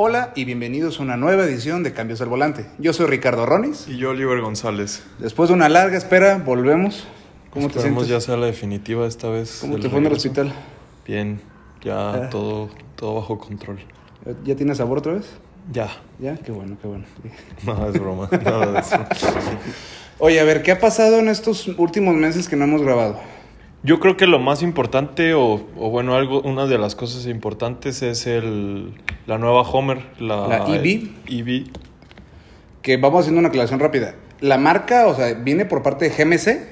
Hola y bienvenidos a una nueva edición de Cambios al Volante. Yo soy Ricardo Ronis. Y yo, Oliver González. Después de una larga espera, volvemos. ¿Cómo te Esperemos sientes? ya sea la definitiva esta vez. ¿Cómo te fue en el hospital? Bien, ya Ah. todo, todo bajo control. ¿Ya tienes sabor otra vez? Ya. Ya, qué bueno, qué bueno. No, es broma. Nada de eso. Oye, a ver, ¿qué ha pasado en estos últimos meses que no hemos grabado? Yo creo que lo más importante, o, o bueno, algo, una de las cosas importantes es el, la nueva Homer, la, La EV. EV. Que vamos haciendo una aclaración rápida. La marca, o sea, viene por parte de GMC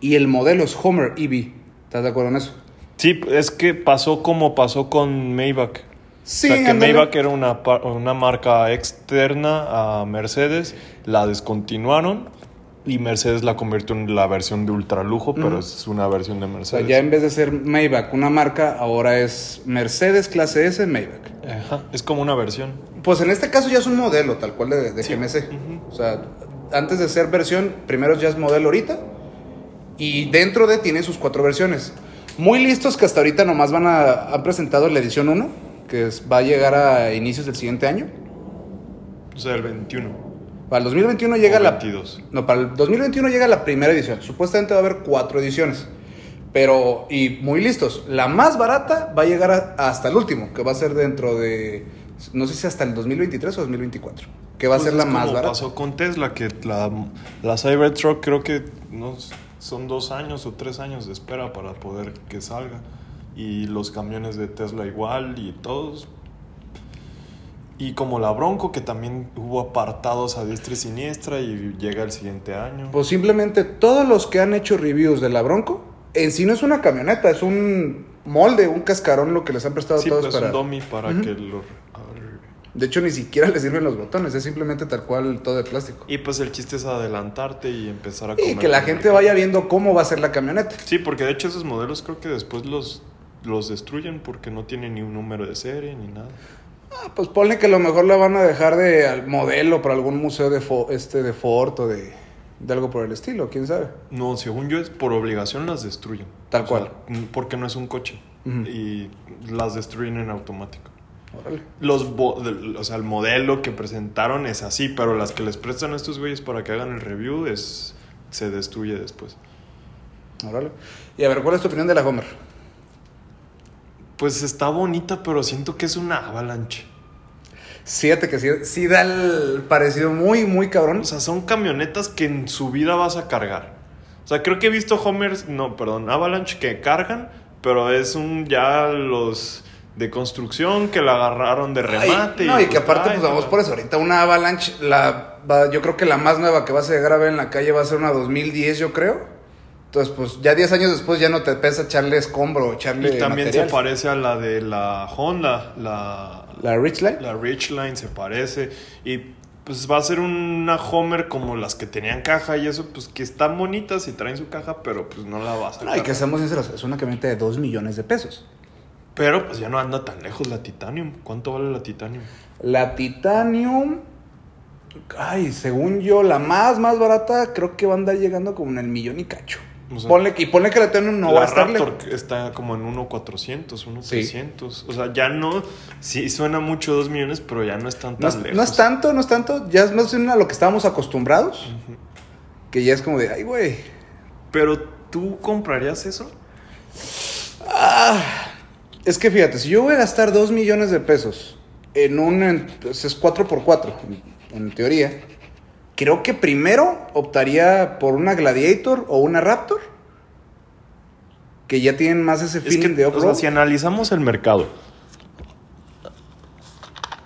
y el modelo es Homer EV. ¿Estás de acuerdo en eso? Sí, es que pasó como pasó con Maybach. Sí, o sea, que ándale. Maybach era una, una marca externa a Mercedes, la descontinuaron y Mercedes la convirtió en la versión de ultralujo, pero es una versión de O sea, Mercedes. ya en vez de ser Maybach una marca, ahora es Mercedes clase S Maybach. Ajá, es como una versión. Pues en este caso ya es un modelo tal cual de, de Sí. GMC. O sea, antes de ser versión, primero ya es modelo ahorita. Y dentro de tiene sus cuatro versiones. Muy listos que hasta ahorita nomás van a... Han presentado la edición 1, que es- va a llegar a inicios del siguiente año. O sea, el 21. Para el 2021 llega o la... 22. No, para el 2021 llega la primera edición. Supuestamente va a haber cuatro ediciones. Pero, y muy listos. La más barata va a llegar a- hasta el último, que va a ser dentro de, no sé si hasta el 2023 o 2024. Que va a Pues ser la más como barata. pasó con Tesla, que la, la Cybertruck creo que no, son dos años o tres años de espera para poder que salga. Y los camiones de Tesla igual y todos. Y como la Bronco, que también hubo apartados a diestra y siniestra y llega el siguiente año. Pues simplemente todos los que han hecho reviews de la Bronco, en sí no es una camioneta, es un molde, un cascarón lo que les han prestado sí, todos pues para... un dummy para que lo... De hecho, ni siquiera les sirven los botones, es simplemente tal cual todo de plástico. Y pues el chiste es adelantarte y empezar a Y que la gente mercado. vaya viendo cómo va a ser la camioneta. Sí, porque de hecho esos modelos creo que después los, los destruyen porque no tienen ni un número de serie ni nada. Pues ponle que a lo mejor la van a dejar de al modelo para algún museo de, fo, este, de Fort o de, de, algo por el estilo, quién sabe. No, según yo es por obligación las destruyen. Tal cual. Porque no es un coche. Y las destruyen en automático. Órale. Los o sea, el modelo que presentaron es así, pero las que les prestan a estos güeyes para que hagan el review es se destruye después. Órale. Y a ver, ¿cuál es tu opinión de la Homer? Pues está bonita, pero siento que es una avalancha. 7 que sí, sí da el parecido muy, muy cabrón. O sea, son camionetas que en su vida vas a cargar. O sea, creo que he visto Homers, no, perdón, Avalanche que cargan, pero es un ya los de construcción que la agarraron de remate. No, y, que pues, aparte, pues vamos por eso. Ahorita una Avalanche, la, va, yo creo que la más nueva que vas a llegar a ver en la calle va a ser una 2010, yo creo. Entonces, pues ya 10 años después ya no te pesa echarle escombro o echarle. Y también se parece a la de la Honda, la la Richline. la Ridgeline se parece. Y pues va a ser una Homer como las que tenían caja y eso, pues que están bonitas y traen su caja, pero pues no la vas a No, y que seamos sinceros, es una camioneta de 2 millones de pesos. Pero pues ya no anda tan lejos la Titanium. ¿Cuánto vale la Titanium? La Titanium, ay, según yo, la más, más barata, creo que va a andar llegando como en el millón y cacho. O sea, ponle, y ponle que la Titanium no va a la estar Raptor está como en 1.400, 1.300. Sí. O sea, ya no. Sí, suena mucho 2 millones, pero ya no No tan es, lejos. no es tanto, no es tanto, ya es más bien a lo que estábamos acostumbrados, que ya es como de, ay, güey. Pero tú comprarías eso? Ah, es que fíjate, si yo voy a gastar 2 millones de pesos en un, pues es 4x4, en, en teoría, creo que primero optaría por una Gladiator o una Raptor, que ya tienen más ese Es feeling que, de o off-road. sea, si analizamos el mercado.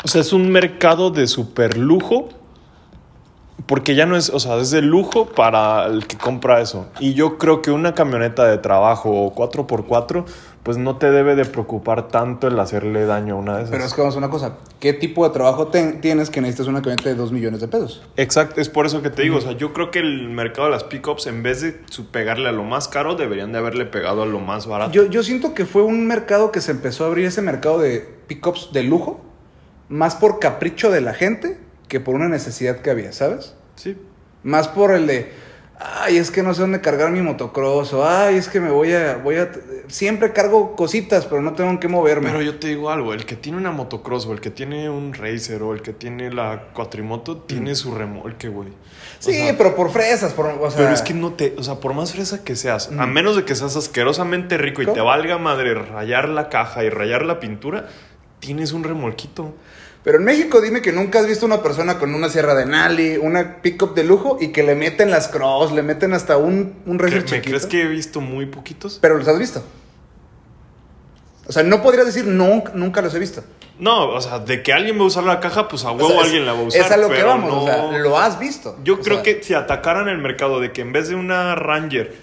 O sea, es un mercado de super lujo. Porque ya no es, o sea, es de lujo para el que compra eso. Y yo creo que una camioneta de trabajo o 4x4, pues no te debe de preocupar tanto el hacerle daño a una de esas. Pero es que vamos a una cosa, ¿qué tipo de trabajo tienes que necesitas una camioneta de 2 millones de pesos? Exacto, es por eso que te digo, o sea, yo creo que el mercado de las pickups, en vez de su- pegarle a lo más caro, deberían de haberle pegado a lo más barato. Yo, yo siento que fue un mercado que se empezó a abrir ese mercado de pickups de lujo, más por capricho de la gente que por una necesidad que había, ¿sabes? Sí. Más por el de, Ay, es que no sé dónde cargar mi motocross. O, ay, es que me voy a, voy a. Siempre cargo cositas, pero no tengo en qué moverme. Pero yo te digo algo, el que tiene una motocross o el que tiene un racer o el que tiene la cuatrimoto tiene su remolque, güey. Sí, sea, pero por fresas, por, o sea, Pero es que no te, o sea, por más fresa que seas, a menos de que seas asquerosamente rico y te valga madre rayar la caja y rayar la pintura, tienes un remolquito. Pero en México dime que nunca has visto una persona con una sierra de Nali, una pickup de lujo y que le meten las cross, le meten hasta un, un ¿Cre- racer ¿Me chiquito. crees que he visto muy poquitos? Pero los has visto. O sea, no podrías decir no, nunca los he visto. No, o sea, de que alguien va a usar la caja, pues a huevo O sea, alguien la va a usar. Es a lo que vamos, no- o sea, lo has visto. Yo O creo sea, que si atacaran el mercado de que en vez de una Ranger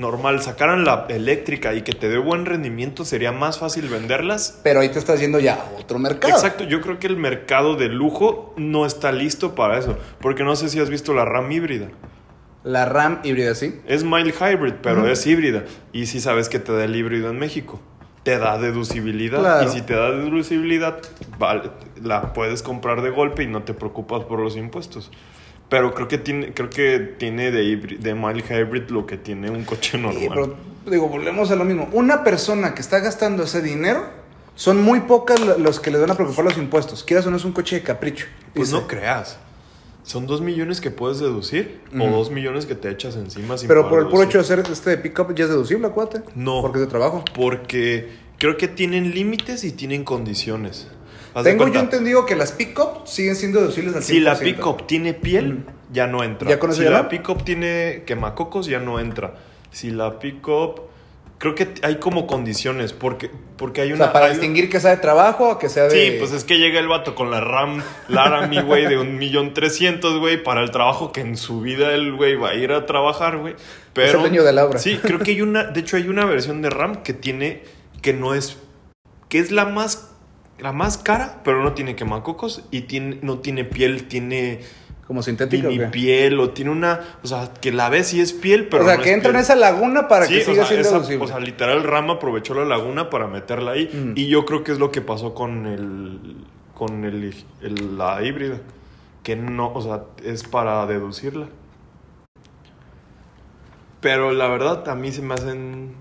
normal sacaran la eléctrica y que te dé buen rendimiento, sería más fácil venderlas. Pero ahí te estás yendo ya a otro mercado. Exacto, yo creo que el mercado de lujo no está listo para eso, porque no sé si has visto la RAM híbrida. La RAM híbrida, sí. Es mild hybrid, pero es híbrida. Y si sabes que te da el híbrido en México. Te da deducibilidad. Claro. Y si te da deducibilidad, vale, la puedes comprar de golpe y no te preocupas por los impuestos. Pero creo que tiene, creo que tiene de, híbrid- de mild hybrid lo que tiene un coche normal. Sí, pero digo, volvemos a lo mismo. Una persona que está gastando ese dinero, son muy pocas lo- los que le van a preocupar los impuestos. Quieras o no es un coche de capricho. pues dice. no creas. Son dos millones que puedes deducir o dos millones que te echas encima sin Pero por el puro hecho de hacer este pickup ya es deducible, acuérdate. No. Porque es de trabajo. Porque creo que tienen límites y tienen condiciones. Tengo yo entendido que las pickup siguen siendo deducibles al 100%. Si la pickup tiene piel, ya no entra. ¿Ya con eso si ya la pickup tiene quemacocos, ya no entra. Si la pickup. Creo que hay como condiciones. Porque, porque hay O una. sea, para hay- distinguir que sea de trabajo o que sea de... Sí, pues es que llega el vato con la RAM Laramie, güey, de un millón trescientos, güey, para el trabajo que en su vida el güey va a ir a trabajar, güey. Pero. el dueño de la obra. Sí, creo que hay una. De hecho, hay una versión de RAM que tiene. Que no es. Que es la más. La más cara, pero no tiene quemacocos y tiene, no tiene piel, tiene Como sintética. ¿o qué? piel o tiene una, o sea, que la ves y es piel, pero o sea, no que es entra en esa laguna para Sí, que o siga sea, siendo esa- o sea, literal Ram aprovechó la laguna para meterla ahí Mm. y yo creo que es lo que pasó con el con el, el- la híbrida, que no, o sea, es para deducirla. Pero la verdad a mí se me hacen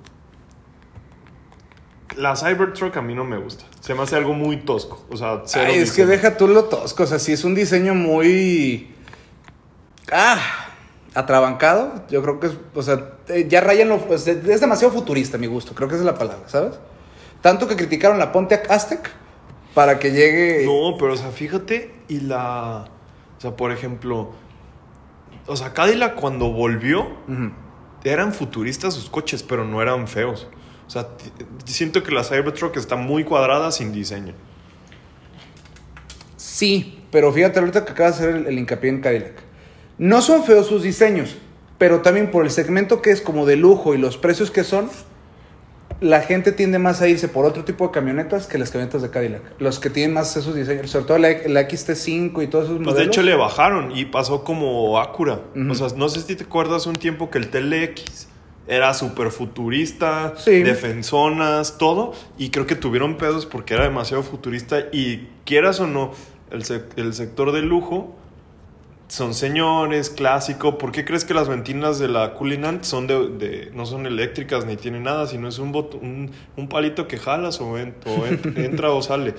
la Cybertruck a mí no me gusta. Se me hace algo muy tosco, o sea, cero Ay, es que deja tú lo tosco. O sea, sí es un diseño muy. Ah, atrabancado. Yo creo que es. O sea, eh, ya rayan lo. pues, es demasiado futurista, a mi gusto. Creo que esa es la palabra, ¿sabes? Tanto que criticaron la Pontiac Aztec para que llegue. No, pero o sea, fíjate y la o sea, por ejemplo, o sea, Cadillac cuando volvió eran futuristas sus coches, pero no eran feos. O sea, siento que la Cybertruck está muy cuadrada sin diseño. Sí, pero fíjate ahorita que acaba de hacer el, el hincapié en Cadillac. No son feos sus diseños, pero también por el segmento que es como de lujo y los precios que son, la gente tiende más a irse por otro tipo de camionetas que las camionetas de Cadillac. Los que tienen más esos diseños, sobre todo la, la XT5 y todos esos Pues modelos. de hecho le bajaron y pasó como Acura. O sea, no sé si te acuerdas un tiempo que el TLX era súper futurista, Sí. defensonas, todo. Y creo que tuvieron pedos porque era demasiado futurista. Y quieras o no, el, el sector de lujo son señores, clásico. ¿Por qué crees que las ventinas de la Cullinan son de, de- no son eléctricas ni tienen nada, sino es un, bot- un, un palito que jalas o, en- o en- entra o sale?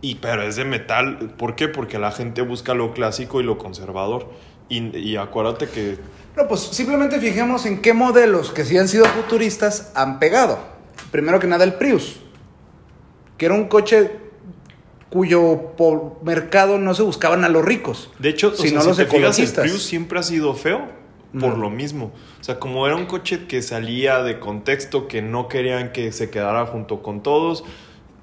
Y, pero es de metal. ¿Por qué? Porque la gente busca lo clásico y lo conservador. Y, y acuérdate que No, pues simplemente fijemos en qué modelos que sí han sido futuristas han pegado. Primero que nada el Prius, que era un coche cuyo mercado no se buscaban a los ricos. De hecho, o sea, los si te fijas, el ecologistas. Prius siempre ha sido feo por lo mismo. O sea, como era un coche que salía de contexto, que no querían que se quedara junto con todos,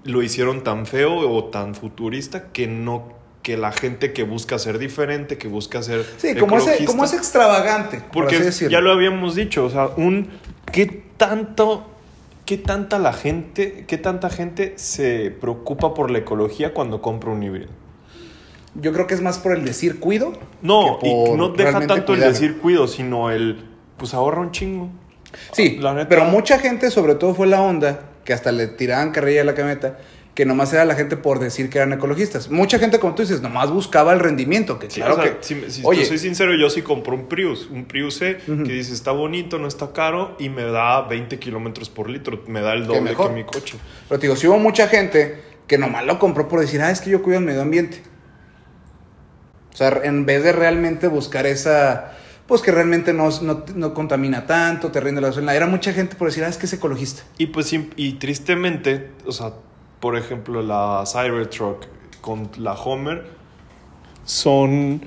lo hicieron tan feo o tan futurista que no que la gente que busca ser diferente, que busca ser Sí, como ecologista- como ese extravagante. por porque decirlo. ya lo habíamos dicho, o sea, un qué tanto qué tanta la gente, qué tanta gente se preocupa por la ecología cuando compra un híbrido. Yo creo que es más por el decir cuido. No, que y por no deja tanto el decir cuido, sino el pues ahorra un chingo. Sí, La neta- pero mucha gente, sobre todo fue la onda, que hasta le tiraban carrilla a la camioneta, que nomás era la gente por decir que eran ecologistas. Mucha gente, como tú dices, nomás buscaba el rendimiento, que Sí, claro o sea, que... si, si Oye, soy sincero, yo sí compro un Prius, un Prius C, que dice está bonito, no está caro y me da 20 kilómetros por litro, me da el doble mejor. que mi coche. pero te digo, si hubo mucha gente que nomás lo compró por decir, ah, es que yo cuido el medio ambiente. O sea, en vez de realmente buscar esa, pues que realmente no, no, no contamina tanto, te rinde la gasolina. Era mucha gente por decir, ah, es que es ecologista. Y pues y tristemente, o sea, por ejemplo, la Cybertruck con la Homer son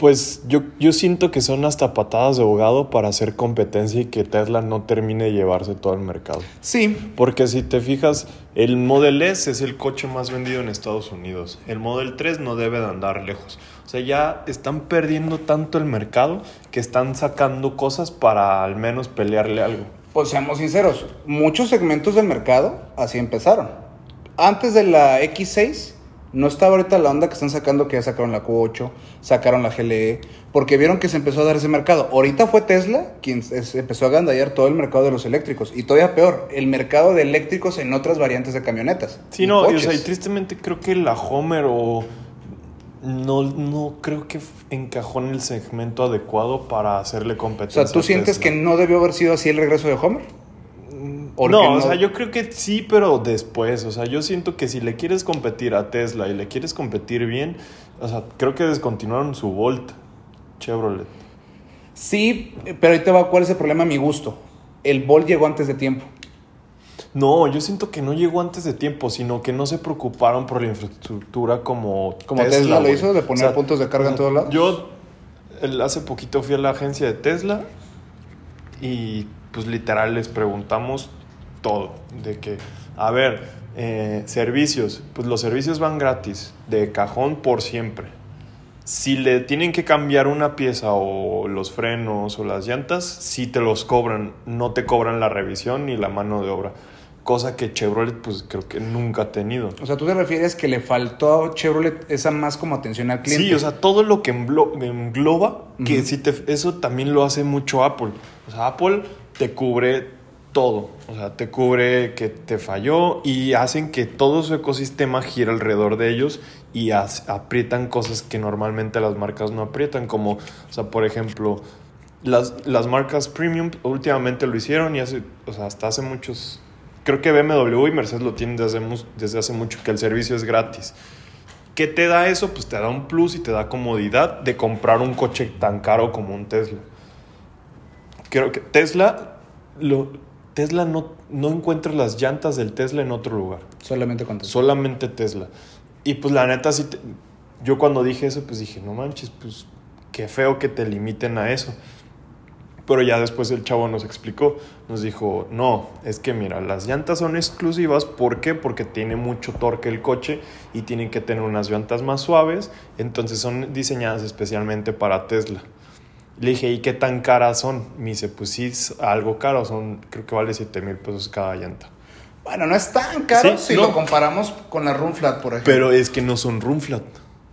pues yo, yo siento que son hasta patadas de ahogado para hacer competencia y que Tesla no termine de llevarse todo el mercado. Sí, Porque si te fijas, el Model S es el coche más vendido en Estados Unidos. El Model 3 no debe de andar lejos. O sea, ya están perdiendo tanto el mercado que están sacando cosas para al menos pelearle algo. Pues seamos sinceros, muchos segmentos del mercado así empezaron. Antes de la X6, no estaba ahorita la onda que están sacando, que ya sacaron la Q8, sacaron la GLE, porque vieron que se empezó a dar ese mercado. Ahorita fue Tesla quien empezó a gandallar todo el mercado de los eléctricos. Y todavía peor, el mercado de eléctricos en otras variantes de camionetas. Sí, no, y, o sea, y tristemente creo que la Homer o no, no creo que encajó en el segmento adecuado para hacerle O competencia. sea, ¿tú sientes que no debió haber sido así el regreso de Homer? Porque No, o no- sea, yo creo que sí, pero después. O sea, yo siento que si le quieres competir a Tesla y le quieres competir bien, o sea, creo que descontinuaron su Volt Chevrolet. Sí, pero ahí te va, ¿cuál es el problema a mi gusto? El Volt llegó antes de tiempo. No, yo siento que no llegó antes de tiempo, sino que no se preocuparon por la infraestructura como Como Tesla lo güey. hizo, de poner puntos de carga en todos lados. Yo el- hace poquito fui a la agencia de Tesla y pues literal les preguntamos todo, de que, a ver, eh, servicios, pues los servicios van gratis, de cajón por siempre. Si le tienen que cambiar una pieza o los frenos o las llantas, sí te los cobran, no te cobran la revisión ni la mano de obra. Cosa que Chevrolet pues creo que nunca ha tenido. O sea, tú te refieres que le faltó a Chevrolet esa más como atención al cliente. Sí, o sea, todo lo que engloba, que si te, eso también lo hace mucho Apple. O sea, Apple te cubre todo. O sea, te cubre que te falló y hacen que todo su ecosistema gire alrededor de ellos y aprietan cosas que normalmente las marcas no aprietan. Como, o sea, por ejemplo, las, las marcas premium últimamente lo hicieron y hace, o sea, hasta hace muchos... Creo que BMW y Mercedes lo tienen desde, desde hace mucho, que el servicio es gratis. ¿Qué te da eso? Pues te da un plus y te da comodidad de comprar un coche tan caro como un Tesla. Creo que Tesla, lo, Tesla no, no encuentras las llantas del Tesla en otro lugar. Solamente con Tesla. Solamente Tesla. Y pues la neta, sí te- yo cuando dije eso, pues dije, no manches, pues qué feo que te limiten a eso. Pero ya después el chavo nos explicó, nos dijo, no, es que mira, las llantas son exclusivas, ¿por qué? Porque tiene mucho torque el coche y tienen que tener unas llantas más suaves, entonces son diseñadas especialmente para Tesla. Le dije, ¿y qué tan caras son? Me dice, pues sí, es algo caro, son, creo que vale 7 mil pesos cada llanta. Bueno, no es tan caro Sí, si no. lo comparamos con la Run Flat, por ejemplo. Pero es que no son run flat.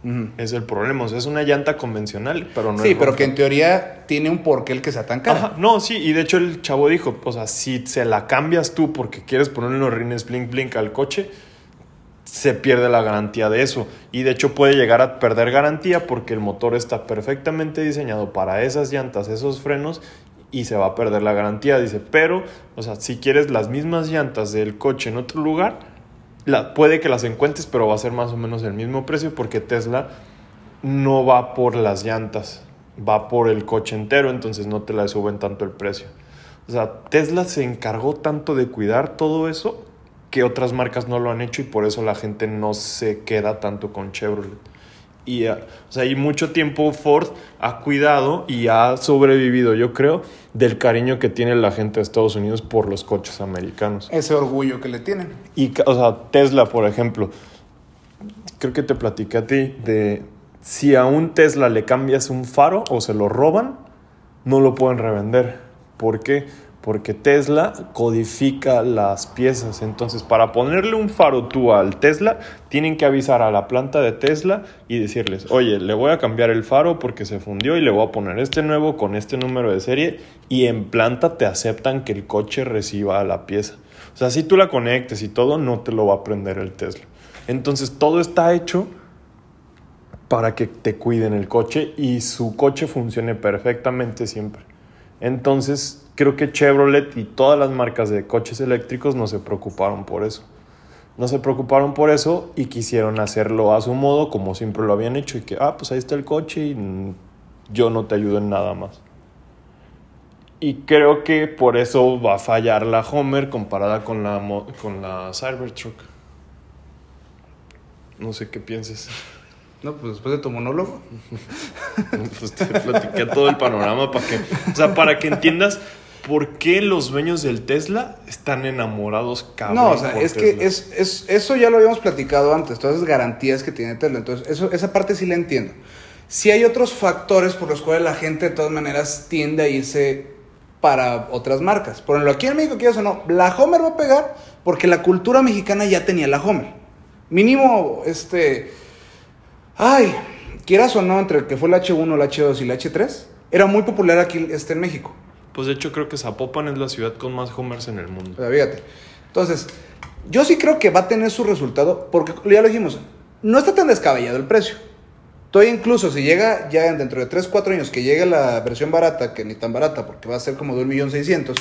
Ujú. Es el problema. O sea, es una llanta convencional, pero no sí, es pero que en teoría tiene un porqué el que sea tan cara. Ajá, no, sí, y de hecho el chavo dijo, o sea, si se la cambias tú porque quieres ponerle los rines blink blink al coche, se pierde la garantía de eso. Y de hecho puede llegar a perder garantía porque el motor está perfectamente diseñado para esas llantas, esos frenos, y se va a perder la garantía. Dice, pero, o sea, si quieres las mismas llantas del coche en otro lugar, la, puede que las encuentres, pero va a ser más o menos el mismo precio porque Tesla no va por las llantas, va por el coche entero, entonces no te la suben tanto el precio. O sea, Tesla se encargó tanto de cuidar todo eso que otras marcas no lo han hecho y por eso la gente no se queda tanto con Chevrolet. Y, ah, o sea, y mucho tiempo Ford ha cuidado y ha sobrevivido, yo creo, del cariño que tiene la gente de Estados Unidos por los coches americanos. Ese orgullo que le tienen. Y, o sea, Tesla, por ejemplo, creo que te platiqué a ti de si a un Tesla le cambias un faro o se lo roban, no lo pueden revender. ¿Por qué? Porque Tesla codifica las piezas. Entonces, para ponerle un faro tú al Tesla, tienen que avisar a la planta de Tesla y decirles, oye, le voy a cambiar el faro porque se fundió y le voy a poner este nuevo con este número de serie. Y en planta te aceptan que el coche reciba la pieza. O sea, si tú la conectes y todo, no te lo va a prender el Tesla. Entonces, todo está hecho para que te cuiden el coche y su coche funcione perfectamente siempre. Entonces, creo que Chevrolet y todas las marcas de coches eléctricos no se preocuparon por eso. No se preocuparon por eso y quisieron hacerlo a su modo, como siempre lo habían hecho, y que, ah, pues ahí está el coche y yo no te ayudo en nada más. Y creo que por eso va a fallar la Homer comparada con la, con la Cybertruck. No sé qué pienses. No, pues después de tu monólogo. pues te platiqué todo el panorama para que, o sea, para que entiendas por qué los dueños del Tesla están enamorados cabrón. No, o sea, es que es, es, eso ya lo habíamos platicado antes, todas esas garantías que tiene Tesla. Entonces, eso, esa parte sí la entiendo. Si hay otros factores por los cuales la gente de todas maneras tiende a irse para otras marcas. Por ejemplo, aquí en México, quieras o no, la Homer va a pegar porque la cultura mexicana ya tenía la Homer. Mínimo, este Ay, quieras o no, entre el que fue el H1, el H2 y el H3, era muy popular aquí este, en México. Pues de hecho creo que Zapopan es la ciudad con más Homers en el mundo. Pero fíjate. Entonces, yo sí creo que va a tener su resultado, porque ya lo dijimos, no está tan descabellado el precio. Todavía incluso si llega ya dentro de 3, 4 años que llegue la versión barata, que ni tan barata, porque va a ser como de 1.600.000,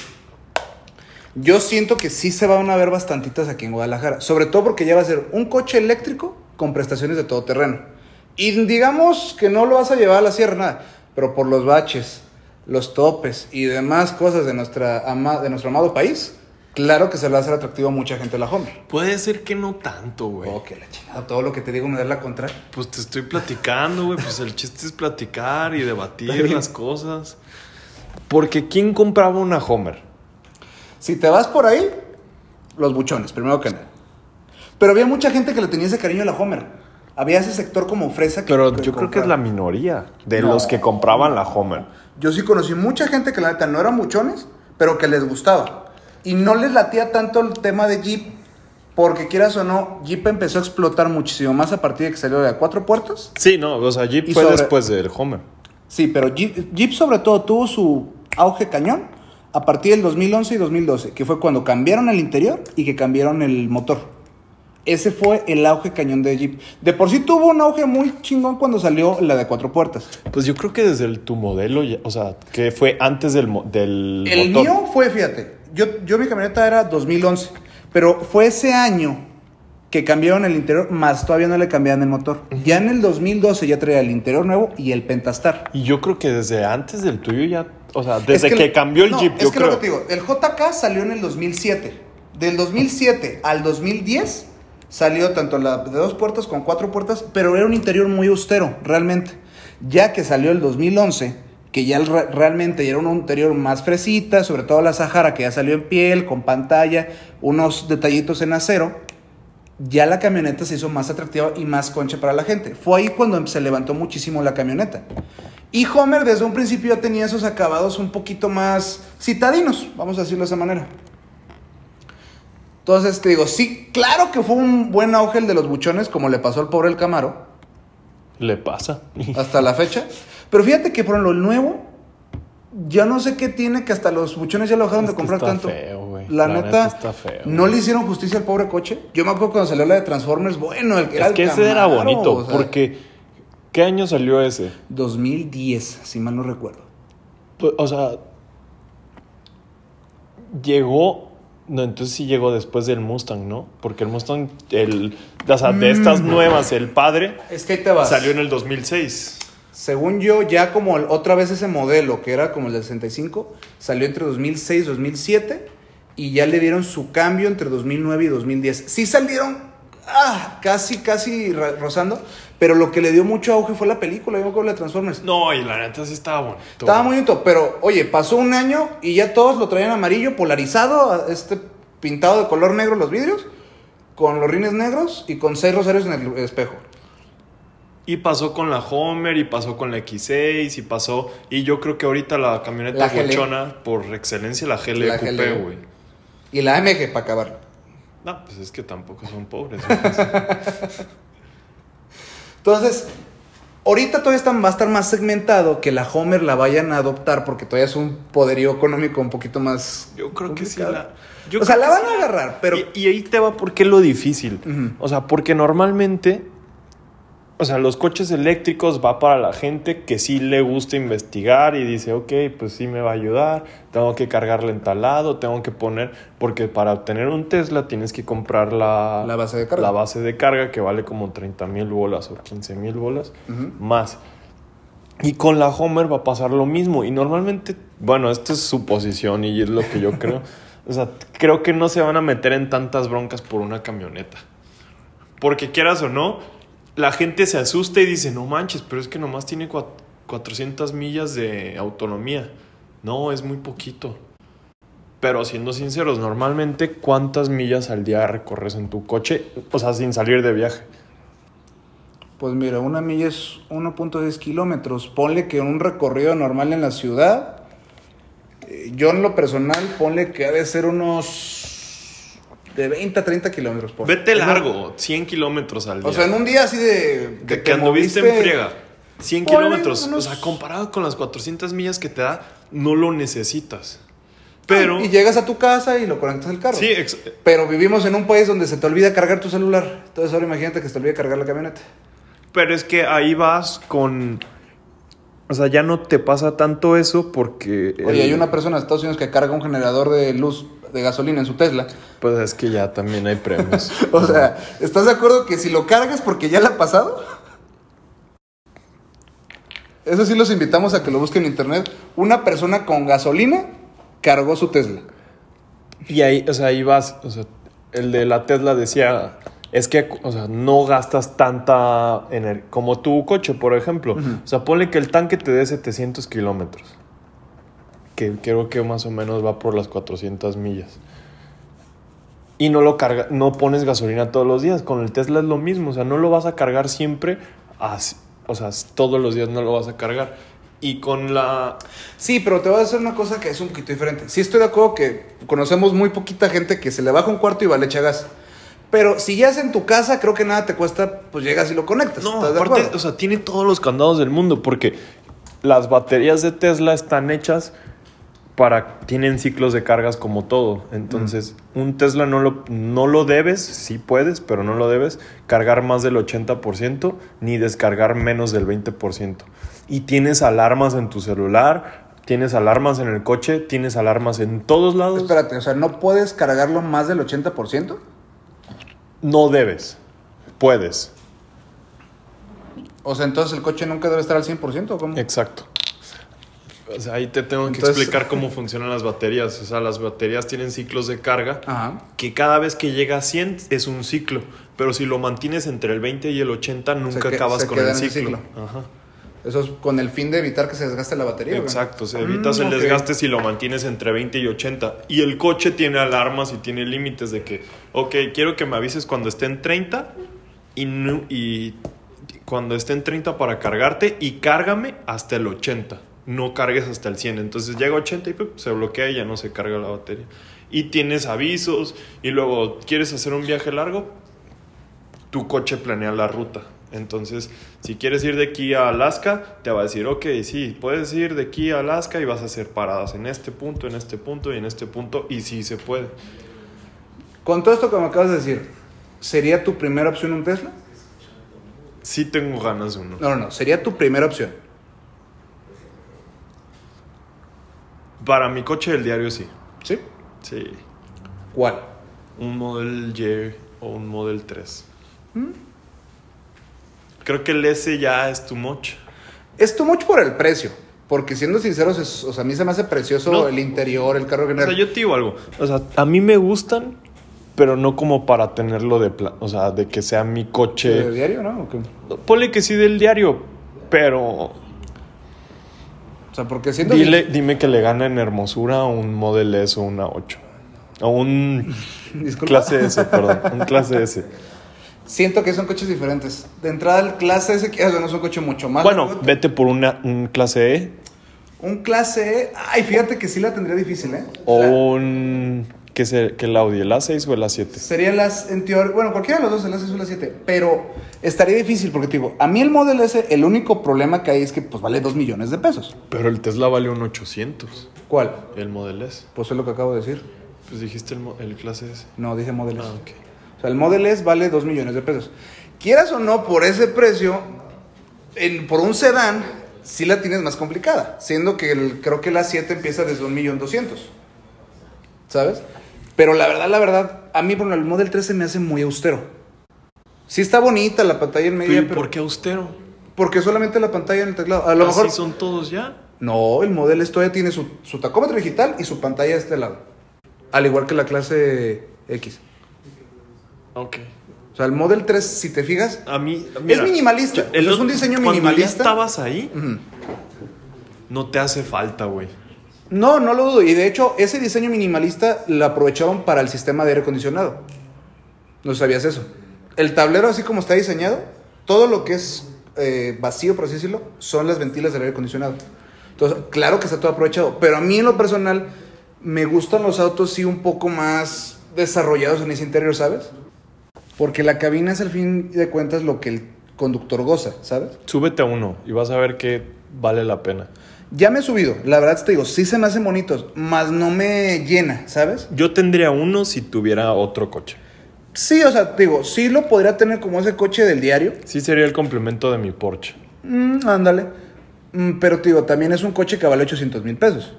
yo siento que sí se van a ver bastantitas aquí en Guadalajara. Sobre todo porque ya va a ser un coche eléctrico con prestaciones de todo terreno. Y digamos que no lo vas a llevar a la sierra, nada, pero por los baches, los topes y demás cosas de, nuestra de nuestro amado país, claro que se le va a hacer atractivo a mucha gente la Homer. Puede ser que no tanto, güey. Oh, que la chingada, todo lo que te digo me da la contra. Pues te estoy platicando, güey, pues el chiste es platicar y debatir las cosas. Porque ¿quién compraba una Homer? Si te vas por ahí, los buchones, primero que nada. Pero había mucha gente que le tenía ese cariño a la Homer había ese sector como fresa que. Pero yo creo que es la minoría de los que compraban la Homer. Yo sí conocí mucha gente que la neta no eran muchones, pero que les gustaba. Y no les latía tanto el tema de Jeep, porque quieras o no, Jeep empezó a explotar muchísimo más a partir de que salió de a cuatro puertas. Sí, no, o sea, Jeep fue después del Homer. Sí, pero Jeep, Jeep sobre todo tuvo su auge cañón a partir del 2011 y 2012, que fue cuando cambiaron el interior y que cambiaron el motor ese fue el auge cañón de Jeep. De por sí tuvo un auge muy chingón cuando salió la de cuatro puertas. Pues yo creo que desde el, tu modelo, o sea, que fue antes del, del El mío fue, fíjate, yo, yo mi camioneta era 2011, pero fue ese año que cambiaron el interior, más todavía no le cambiaban el motor. Ya en el 2012 ya traía el interior nuevo y el Pentastar. Y yo creo que desde antes del tuyo ya, o sea, desde que, cambió el Jeep, yo es que Lo que te digo, el JK salió en el 2007. Del 2007 al 2010 salió tanto la de dos puertas con cuatro puertas, pero era un interior muy austero, realmente. Ya que salió el 2011, que ya realmente era un interior más fresita, sobre todo la Sahara, que ya salió en piel, con pantalla, unos detallitos en acero, ya la camioneta se hizo más atractiva y más concha para la gente. Fue ahí cuando se levantó muchísimo la camioneta. Y Homer desde un principio ya tenía esos acabados un poquito más citadinos, vamos a decirlo de esa manera. Entonces te digo, sí, claro que fue un buen auge el de los buchones, como le pasó al pobre El Camaro. Le pasa. Hasta la fecha. Pero fíjate que por lo nuevo, ya no sé qué tiene que hasta los buchones ya lo dejaron de comprar está tanto. Feo, güey. La, neta, está feo, no le hicieron justicia al pobre coche. Yo me acuerdo cuando salió la de Transformers, bueno, el que es que ese era bonito, porque ¿qué año salió ese? 2010, si mal no recuerdo. Pues, o sea, llegó no, entonces sí llegó después del Mustang, ¿no? Porque el Mustang, el, o sea, de estas mm. nuevas, el padre, es que te vas. salió en el 2006. Según yo, ya como otra vez ese modelo, que era como el del 65, salió entre 2006 y 2007 y ya le dieron su cambio entre 2009 y 2010. Sí salieron ah, casi, casi rozando, pero lo que le dio mucho auge fue la película, yo con la Transformers. No, y la neta sí estaba bonito. Estaba muy bonito, pero oye, pasó un año y ya todos lo traían amarillo, polarizado, este pintado de color negro los vidrios, con los rines negros y con seis rosarios en el espejo. Y pasó con la Homer, y pasó con la X6, y pasó. Y yo creo que ahorita la camioneta bochona, por excelencia, la GL La Coupé, GL. güey. Y la AMG para acabar. No, pues es que tampoco son pobres. entonces. Ahorita todavía está- va a estar más segmentado que la Homer la vayan a adoptar porque todavía es un poderío económico un poquito más. Yo creo que sí la. yo o sea, la van a agarrar, pero. Y, y ahí te va por qué lo difícil. O sea, porque normalmente. O sea, los coches eléctricos va para la gente que sí le gusta investigar y dice, ok, pues sí me va a ayudar, tengo que cargarle en tengo que poner, porque para obtener un Tesla tienes que comprar la, La base de carga. la base de carga que vale como 30 mil bolas o 15 mil bolas más. Y con la Homer va a pasar lo mismo. Y normalmente, bueno, esta es su posición y es lo que yo creo. O sea, creo que no se van a meter en tantas broncas por una camioneta. Porque quieras o no, la gente se asusta y dice, no manches, pero es que nomás tiene cua- 400 millas de autonomía. No, es muy poquito. Pero siendo sinceros, normalmente, ¿cuántas millas al día recorres en tu coche? O sea, sin salir de viaje. Pues mira, una milla es 1.10 kilómetros. Ponle que un recorrido normal en la ciudad. eh, Yo en lo personal, ponle que ha de ser unos de 20 a 30 kilómetros por Vete largo, 100 kilómetros al día. O sea, en un día así de... que, que anduviste en friega. 100 Ponle kilómetros. unos- O sea, comparado con las 400 millas que te da, no lo necesitas. Pero. Y llegas a tu casa y lo conectas al carro. Sí, ex- Pero vivimos en un país donde se te olvida cargar tu celular. Entonces ahora imagínate que se te olvida cargar la camioneta. pero es que ahí vas con. O sea, ya no te pasa tanto eso porque. Oye, el- hay una persona de Estados Unidos que carga un generador de luz de gasolina en su Tesla. Pues es que ya también hay premios. O sea, ¿estás de acuerdo que si lo cargas porque ya le ha pasado? Eso sí los invitamos a que lo busquen en internet. Una persona con gasolina cargó su Tesla. Y ahí, o sea, ahí vas, o sea, el de la Tesla decía, es que, o sea, no gastas tanta energía, como tu coche, por ejemplo. O sea, ponle que el tanque te dé 700 kilómetros, que creo que más o menos va por las 400 millas. Y no lo carga, no pones gasolina todos los días. Con el Tesla es lo mismo, o sea, no lo vas a cargar siempre, así- o sea, todos los días no lo vas a cargar. Y con la Sí, pero te voy a decir una cosa que es un poquito diferente. Sí estoy de acuerdo que conocemos muy poquita gente que se le baja un cuarto y va le echa gas. Pero si ya es en tu casa, creo que nada te cuesta, pues llegas y lo conectas. No, ¿Estás de aparte, acuerdo? o sea, tiene todos los candados del mundo porque las baterías de Tesla están hechas para tienen ciclos de cargas como todo. Entonces, un Tesla no lo, no lo debes, sí puedes, pero no lo debes cargar más del 80% ni descargar menos del 20%. Y tienes alarmas en tu celular, tienes alarmas en el coche, tienes alarmas en todos lados. Espérate, o sea, ¿no puedes cargarlo más del 80%? No debes, puedes. O sea, entonces el coche nunca debe estar al 100%, ¿o cómo? Exacto. O sea, ahí te tengo que explicar cómo funcionan las baterías. O sea, las baterías tienen ciclos de carga Ajá. que cada vez que llega a 100 es un ciclo. Pero si lo mantienes entre el 20 y el 80, nunca acabas se con el ciclo. Ajá. Eso es con el fin de evitar que se desgaste la batería. Exacto, o sea, evitas Mm, el desgaste si lo mantienes entre 20 y 80. Y el coche tiene alarmas y tiene límites de que, ok, quiero que me avises cuando esté en 30 y, no- y cuando esté en 30 para cargarte y cárgame hasta el 80. No cargues hasta el 100. Entonces llega a 80 y ¡pup! se bloquea y ya no se carga la batería. Y tienes avisos y luego quieres hacer un viaje largo, tu coche planea la ruta. Entonces, si quieres ir de aquí a Alaska, te va a decir, ok, sí, puedes ir de aquí a Alaska y vas a hacer paradas en este punto, en este punto y en este punto, y sí se puede. Con todo esto que me acabas de decir, ¿sería tu primera opción un Tesla? Sí tengo ganas de uno. No, no, no, sería tu primera opción. Para mi coche del diario sí. ¿Sí? Sí. ¿Cuál? Un Model Y o un Model 3. Creo que el S ya es too much. Es too much por el precio. Porque siendo sinceros, es- o sea, a mí se me hace precioso No. el interior, el carro O general. sea, yo te digo algo. O sea, a mí me gustan, pero no como para tenerlo de plan. O sea, de que sea mi coche. ¿De diario, no? ¿O qué? Ponle que sí del diario, pero O sea, porque siendo dile, dime que le gana en hermosura a un Model S o una 8. O un Disculpa. clase S, perdón. Un clase S. Siento que son coches diferentes. De entrada, el clase S, que no es un coche mucho más. Bueno, largo. vete por una, un clase E Un clase E. Ay, fíjate que sí la tendría difícil, ¿eh? o un... ¿Qué es el, que el Audi? ¿El A6 o el A7? Serían las, en teoría, bueno, cualquiera de los dos, el S o el 7, pero estaría difícil porque, te digo, a mí el Model S, el único problema que hay es que, pues, vale 2 millones de pesos. Pero el Tesla vale un 800. ¿Cuál? El Model S. Pues es lo que acabo de decir. Pues dijiste el, el clase S. No, dije Model S. Ah, ok. O sea, el Model S vale 2 millones de pesos. Quieras o no, por ese precio, en- por un sedán, sí la tienes más complicada. Siendo que el- creo que la 7 empieza desde un millón doscientos. ¿Sabes? Pero la verdad, la verdad, a mí ejemplo, el Model 3 se me hace muy austero. Sí está bonita la pantalla en media, Pero, ¿y pero... ¿Por qué austero? Porque solamente la pantalla en el teclado. A lo ¿Así mejor... son todos ya? No, el Model S todavía tiene su, su tacómetro digital y su pantalla de este lado. Al igual que la clase X. Ok. O sea, el Model 3, si te fijas, A mí... Es minimalista, o sea, es un diseño cuando minimalista. ya estabas ahí, no te hace falta, güey. No, no lo dudo. Y de hecho, ese diseño minimalista lo aprovecharon para el sistema de aire acondicionado. No sabías eso. El tablero, así como está diseñado, todo lo que es eh, vacío, por así decirlo, son las ventilas del aire acondicionado. Entonces, claro que está todo aprovechado. Pero a mí, en lo personal, me gustan los autos, sí, un poco más desarrollados en ese interior, ¿sabes? Porque la cabina es, al fin de cuentas, lo que el conductor goza, ¿sabes? Súbete a uno y vas a ver que vale la pena. Ya me he subido, la verdad te digo, sí se me hacen bonitos, más no me llena, ¿sabes? Yo tendría uno si tuviera otro coche. Sí, o sea, te digo, sí lo podría tener como ese coche del diario. Sí sería el complemento de mi Porsche. Mm, ándale. Mm, pero te digo, también es un coche que vale 800 mil pesos.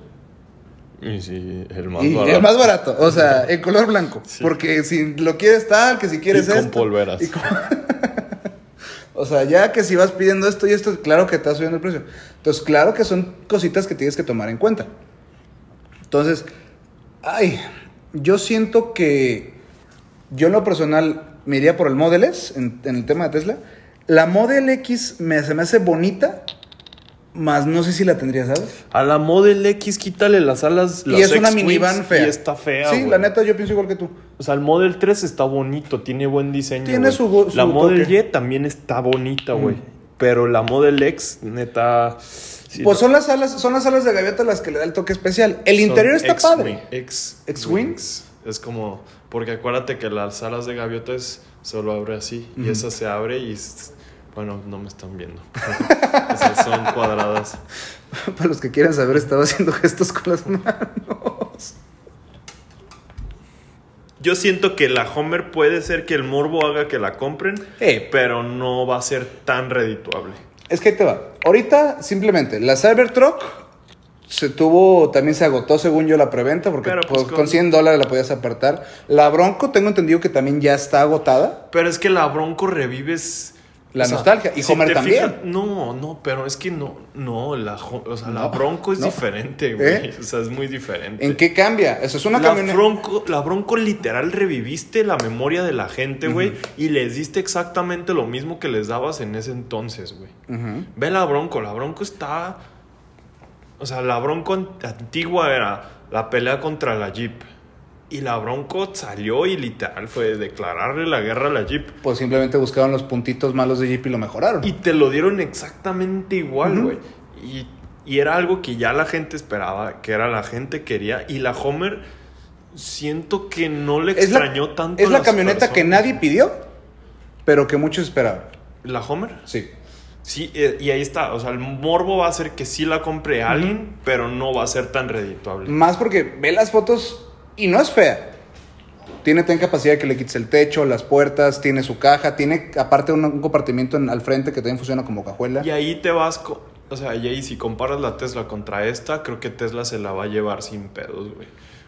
Y sí, el más y barato. es más barato, o sea, en color blanco. Sí. Porque si lo quieres tal, que si quieres Y con polveras. y con- o sea, ya que si vas pidiendo esto y esto, claro que te está subiendo el precio. Entonces, claro que son cositas que tienes que tomar en cuenta. Entonces, ay, yo siento que yo en lo personal me iría por el Model S en, en el tema de Tesla. La Model X me, se me hace bonita, más no sé si la tendría, ¿sabes? A la Model X quítale las alas. y las es una minivan fea. Y está fea. Sí, güey. la neta, yo pienso igual que tú. O sea, el Model 3 está bonito, tiene buen diseño. Tiene güey. su su La Model toque. Y también está bonita, güey. Mm. Pero la Model X, neta. sí, Pues no- son las alas, son las alas de gaviota las que le da el toque especial. El son interior está padre. X, X-Wings. Es como. Porque acuérdate que las alas de gaviota es solo abre así. Y esa se abre y. Bueno, no me están viendo. Son cuadradas. Para los que quieran saber, estaba haciendo gestos con las manos. Yo siento que la Homer puede ser que el morbo haga que la compren, Eh. pero no va a ser tan redituable. Es que ahí te va. Ahorita, simplemente, la Cybertruck se tuvo, también se agotó según yo la preventa, porque pues, pues, con... con- 100 dólares la podías apartar. La Bronco, tengo entendido que también ya está agotada. Pero es que la Bronco revives La nostalgia. Y Homer te también. fijas- no, no, pero es que no, no, la, o sea, la Bronco es no. diferente, güey. ¿Eh? O sea, es muy diferente. ¿En qué cambia? Eso es una la camioneta. Bronco, la Bronco literal reviviste la memoria de la gente, güey, y les diste exactamente lo mismo que les dabas en ese entonces, güey. Ve la Bronco, la Bronco está. O sea, la Bronco an- antigua era la pelea contra la Jeep. Y la Bronco salió y literal fue declararle la guerra a la Jeep. Pues simplemente buscaron los puntitos malos de Jeep y lo mejoraron. Y te lo dieron exactamente igual, güey. y, y era algo que ya la gente esperaba, que era la gente quería. Y la Homer, siento que no le es la, extrañó tanto. es la camioneta que nadie pidió, pero que muchos esperaban. ¿La Homer? Sí. Sí, eh, y ahí está. O sea, el morbo va a hacer que sí la compre alguien, pero no va a ser tan redituable. Más porque ve las fotos y no es fea. Tiene ten capacidad de que le quites el techo, las puertas, tiene su caja, tiene aparte un, un compartimiento en- al frente que también funciona como cajuela. Y ahí te vas. o sea, y ahí si comparas la Tesla contra esta, creo que Tesla se la va a llevar sin pedos, güey.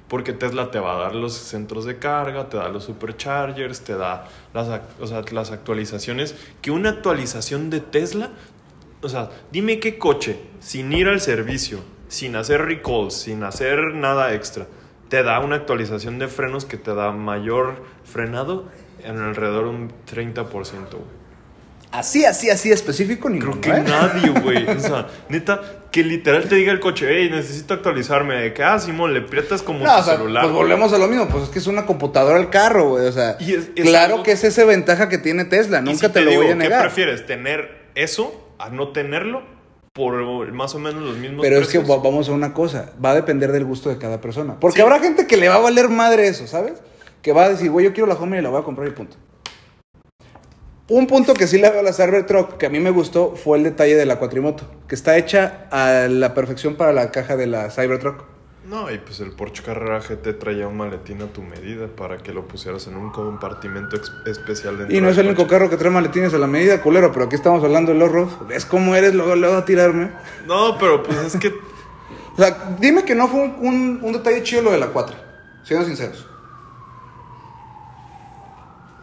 Porque Tesla te va a dar los centros de carga, te da los superchargers, te da las, o sea, las actualizaciones. Que una actualización de Tesla, o sea, dime qué coche, sin ir al servicio, sin hacer recalls, sin hacer nada extra, te da una actualización de frenos que te da mayor frenado en alrededor de un 30%, güey. Así, así, así específico, ninguno. Creo que ¿eh? nadie, güey. O sea, neta, que literal te diga el coche, hey, necesito actualizarme. De que, ah, Simón, le aprietas como No, tu o sea, celular. pues volvemos a lo mismo, pues es que es una computadora el carro, güey, o sea, Y es- es claro algo- que es esa ventaja que tiene Tesla, nunca si te, lo digo, voy a ¿Qué negar. prefieres? ¿Tener eso a no tenerlo? Por más o menos los mismos Pero es que vamos a una cosa, va a depender del gusto de cada persona. Porque Sí. habrá gente que le va a valer madre eso, ¿sabes? Que va a decir, güey, yo quiero la Hummer y la voy a comprar y punto. Un punto que sí le veo a la Cybertruck que a mí me gustó fue el detalle de la cuatrimoto, que está hecha a la perfección para la caja de la Cybertruck. No, y pues el Porsche Carrera GT traía un maletín a tu medida para que lo pusieras en un compartimento especial dentro Y no es el único carro que trae maletines a la medida, culero, pero aquí estamos hablando del off-road. ¿Ves cómo eres luego, luego a tirarme? No, pero pues es que O sea, dime que no fue un, un- un detalle chido lo de la 4, siendo sinceros.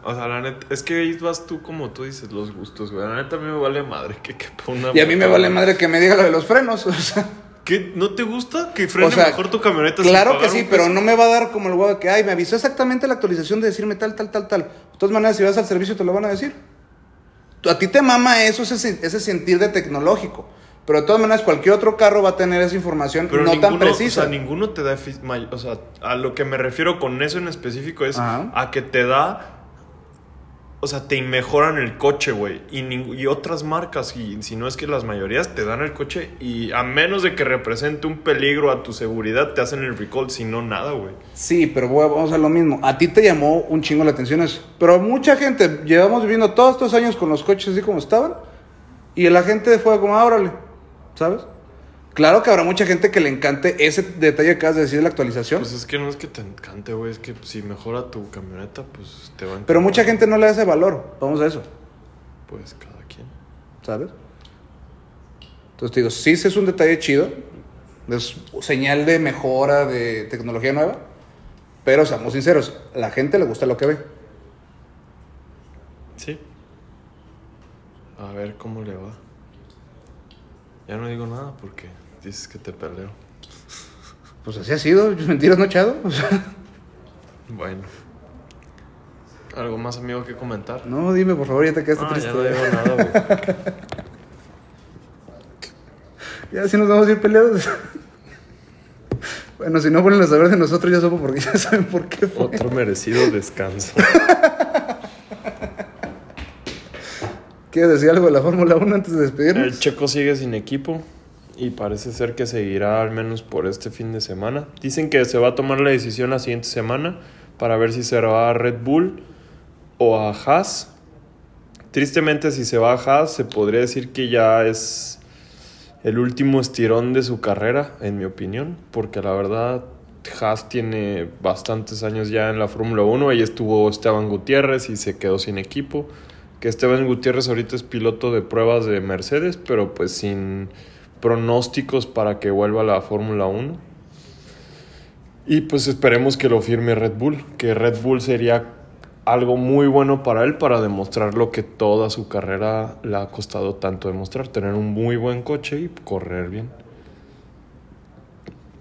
O sea, la neta, es que ahí vas tú como tú dices los gustos, güey. La neta a mí me vale madre que quepa una Y a mí me vale madre que me diga lo de los frenos, o sea... ¿Qué? ¿No te gusta que frene O sea, mejor tu camioneta? Claro que sí, pero no me va a dar como el huevo que, ay, me avisó exactamente la actualización de decirme tal, tal, tal, tal. De todas maneras, si vas al servicio te lo van a decir. A ti te mama eso, ese, ese sentir de tecnológico. Pero de todas maneras, cualquier otro carro va a tener esa información Pero no ninguno, tan precisa. O sea, ninguno te da. O sea, a lo que me refiero con eso en específico es Ajá. a que te da. O sea, te mejoran el coche, güey. Y, y otras marcas, y si no es que las mayorías, te dan el coche. Y a menos de que represente un peligro a tu seguridad, te hacen el recall. Si no, nada, güey. Sí, pero vamos a lo mismo. A ti te llamó un chingo la atención eso. Pero mucha gente, llevamos viviendo todos estos años con los coches así como estaban. Y la gente fue como, ah, órale, ¿sabes? Claro que habrá mucha gente que le encante ese detalle que acabas de decir de la actualización. Pues es que no es que te encante, güey. Es que si mejora tu camioneta, pues te va a pero encantar. mucha gente no le da ese valor. Vamos a eso. Pues cada quien. ¿sabes? Entonces te digo, sí, sí es un detalle chido, es señal de mejora de tecnología nueva, pero seamos sinceros, a la gente le gusta lo que ve. Sí. A ver cómo le va. Ya no digo nada porque dices que te peleo. Pues así ha sido, mentiras no echado. O sea, Bueno. ¿Algo más, amigo, que comentar? no, dime por favor, ya te quedaste Ah, triste. ya no digo nada, güey. Ya si nos vamos a ir peleados. bueno, si no vuelven a saber de nosotros, ya supo porque ya saben por qué fue. Otro merecido descanso. ¿Quieres decir algo de la Fórmula 1 antes de despedirnos? El Checo sigue sin equipo y parece ser que seguirá al menos por este fin de semana. Dicen que se va a tomar la decisión la siguiente semana para ver si se va a Red Bull o a Haas. Tristemente, si se va a Haas, se podría decir que ya es el último estirón de su carrera, en mi opinión, porque la verdad Haas tiene bastantes años ya en la Fórmula 1. Ahí estuvo Esteban Gutiérrez y se quedó sin equipo. Que Esteban Gutiérrez ahorita es piloto de pruebas de Mercedes, pero pues sin pronósticos para que vuelva la Fórmula 1. Y pues esperemos que lo firme Red Bull, que Red Bull sería algo muy bueno para él para demostrar lo que toda su carrera le ha costado tanto demostrar, tener un muy buen coche y correr bien.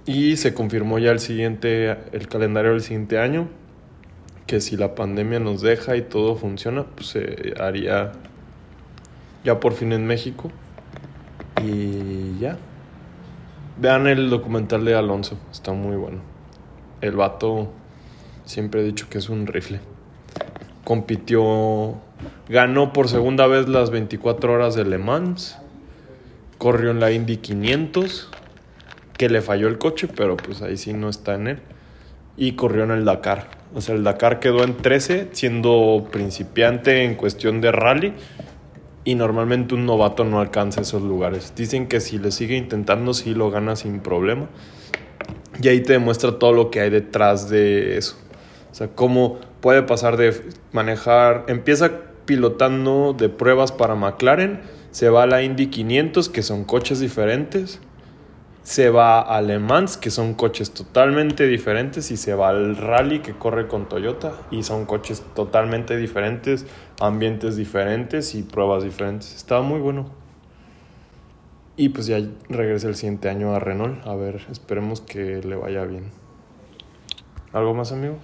Y se confirmó ya el siguiente el calendario del siguiente año que si la pandemia nos deja y todo funciona, pues se haría ya por fin en México. Y ya. Vean el documental de Alonso, está muy bueno. El vato siempre he dicho que es un rifle. Compitió, ganó por segunda vez las 24 horas de Le Mans. Corrió en la Indy 500, que le falló el coche, pero pues ahí sí no está en él. Y corrió en el Dakar. O sea, el Dakar quedó en 13, siendo principiante en cuestión de rally. Y normalmente un novato no alcanza esos lugares. Dicen que si le sigue intentando, sí lo gana sin problema. Y ahí te demuestra todo lo que hay detrás de eso. O sea, cómo puede pasar de manejar. Empieza pilotando de pruebas para McLaren. Se va a la Indy 500, que son coches diferentes. Se va a Le Mans, que son coches totalmente diferentes. Y se va al Rally, que corre con Toyota. Y son coches totalmente diferentes, ambientes diferentes y pruebas diferentes. Estaba muy bueno. Y pues ya regresa el siguiente año a Renault. A ver, esperemos que le vaya bien. ¿Algo más, amigo?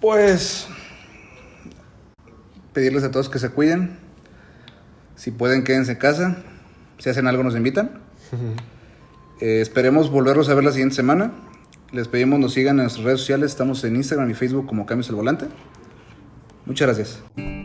Pues pedirles a todos que se cuiden. Si pueden, quédense en casa. Si hacen algo, nos invitan. Eh, esperemos volverlos a ver la siguiente semana. Les pedimos nos sigan en nuestras redes sociales. Estamos en Instagram y Facebook como Cambios el Volante. Muchas gracias.